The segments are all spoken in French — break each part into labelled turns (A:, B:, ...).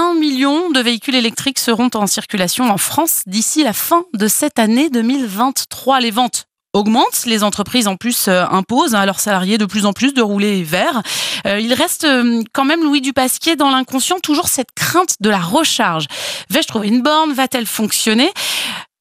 A: 1 million de véhicules électriques seront en circulation en France d'ici la fin de cette année 2023. Les ventes augmentent. Les entreprises en plus euh, imposent à leurs salariés de plus en plus de rouler vert. Euh, il reste euh, quand même Louis Dupasquier dans l'inconscient toujours cette crainte de la recharge. Vais-je trouver une borne? Va-t-elle fonctionner?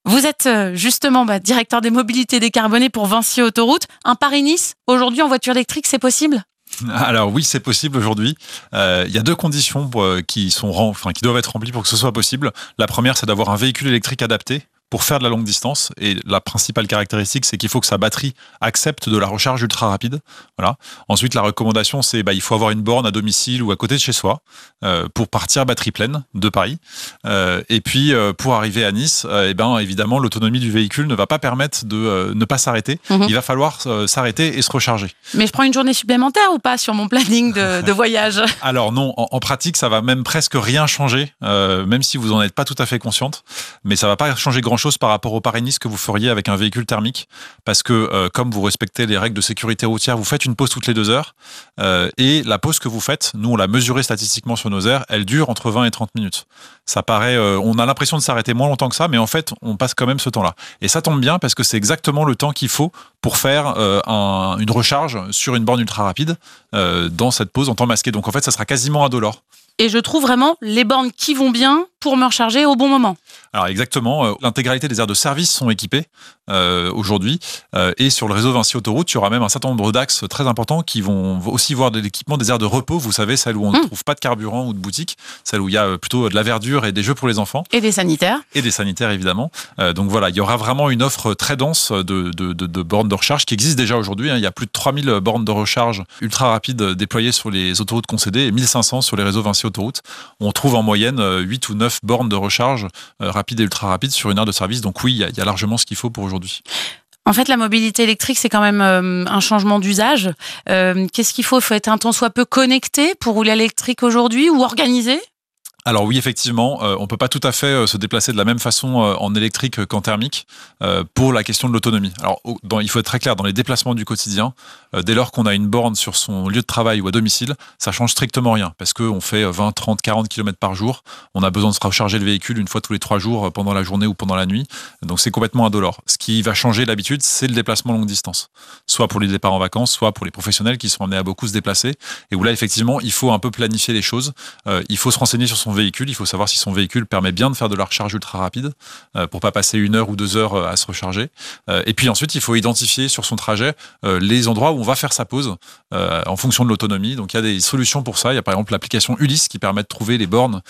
A: Vous êtes justement bah, directeur des mobilités décarbonées pour Vinci Autoroute. Un Paris-Nice, aujourd'hui en voiture électrique, c'est possible?
B: alors oui, c'est possible aujourd'hui. Euh, il y a deux conditions qui sont enfin, qui doivent être remplies pour que ce soit possible. La première, c'est d'avoir un véhicule électrique adapté pour faire de la longue distance. Et la principale caractéristique, c'est qu'il faut que sa batterie accepte de la recharge ultra rapide. Voilà. Ensuite, la recommandation, c'est bah, il faut avoir une borne à domicile ou à côté de chez soi euh, pour partir batterie pleine de Paris. Euh, et puis, euh, pour arriver à Nice, eh ben, évidemment, l'autonomie du véhicule ne va pas permettre de ne pas s'arrêter. Mhm. Il va falloir s'arrêter et se recharger.
A: Mais je prends une journée supplémentaire ou pas sur mon planning de, voyage?
B: Alors non, en, en, pratique, ça va même presque rien changer, même si vous n'en êtes pas tout à fait consciente. Mais ça va pas changer grand par rapport au Paris-Nice que vous feriez avec un véhicule thermique, parce que euh, comme vous respectez les règles de sécurité routière, vous faites une pause toutes les deux heures, euh, et la pause que vous faites, nous on l'a mesuré statistiquement sur nos aires, elle dure entre 20 et 30 minutes. Ça paraît, euh, on a l'impression de s'arrêter moins longtemps que ça, mais en fait on passe quand même ce temps-là. Et ça tombe bien parce que c'est exactement le temps qu'il faut pour faire une recharge sur une borne ultra rapide dans cette pause en temps masqué. Donc en fait ça sera quasiment indolore
A: et je trouve vraiment les bornes qui vont bien pour me recharger au bon moment.
B: Alors exactement, euh, l'intégralité des aires de service sont équipées euh, aujourd'hui euh, et sur le réseau Vinci Autoroute, il y aura même un certain nombre d'axes très importants qui vont aussi voir de l'équipement des aires de repos, vous savez, celles où on ne hmm. trouve pas de carburant ou de boutique, celles où il y a plutôt de la verdure et des jeux pour les enfants.
A: Et des sanitaires.
B: Et des sanitaires évidemment. donc voilà, il y aura vraiment une offre très dense de, de, bornes de recharge qui existe déjà aujourd'hui. Hein. Il y a plus de 3000 bornes de recharge ultra rapides déployées sur les autoroutes concédées et 1500 sur les réseaux Vinci Autoroute. On trouve en moyenne 8 ou 9 bornes de recharge rapide et ultra rapide sur une aire de service. Donc oui, il y, a largement ce qu'il faut pour aujourd'hui.
A: En fait, la mobilité électrique, c'est quand même euh, un changement d'usage. Euh, qu'est-ce qu'il faut? Il faut être un temps soit peu connecté pour rouler électrique aujourd'hui ou organisé?
B: Alors oui, effectivement, euh, on peut pas tout à fait euh, se déplacer de la même façon euh, en électrique qu'en thermique pour la question de l'autonomie. Alors il faut être très clair, dans les déplacements du quotidien, dès lors qu'on a une borne sur son lieu de travail ou à domicile, ça change strictement rien parce qu'on fait 20, 30, 40 km par jour. On a besoin de se recharger le véhicule une fois tous les trois jours pendant la journée ou pendant la nuit. Donc c'est complètement indolore. Qui va changer l'habitude, c'est le déplacement longue distance. Soit pour les départs en vacances, soit pour les professionnels qui sont amenés à beaucoup se déplacer. Et où là, effectivement, il faut un peu planifier les choses. il faut se renseigner sur son véhicule, il faut savoir si son véhicule permet bien de faire de la recharge ultra rapide euh, pour pas passer une heure ou deux heures euh, à se recharger. Euh, et puis ensuite, il faut identifier sur son trajet les endroits où on va faire sa pause en fonction de l'autonomie. Donc il y a des solutions pour ça. Il y a par exemple l'application Ulysse qui permet de trouver les bornes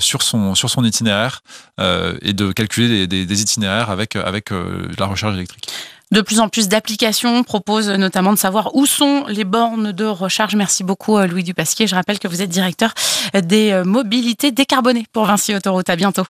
B: sur, son, sur son itinéraire et de calculer des, itinéraires avec, avec la recharge électrique.
A: De plus en plus d'applications proposent notamment de savoir où sont les bornes de recharge. Merci beaucoup euh, Louis Dupasquier. Je rappelle que vous êtes directeur des euh, mobilités décarbonées pour Vinci Autoroute. À bientôt.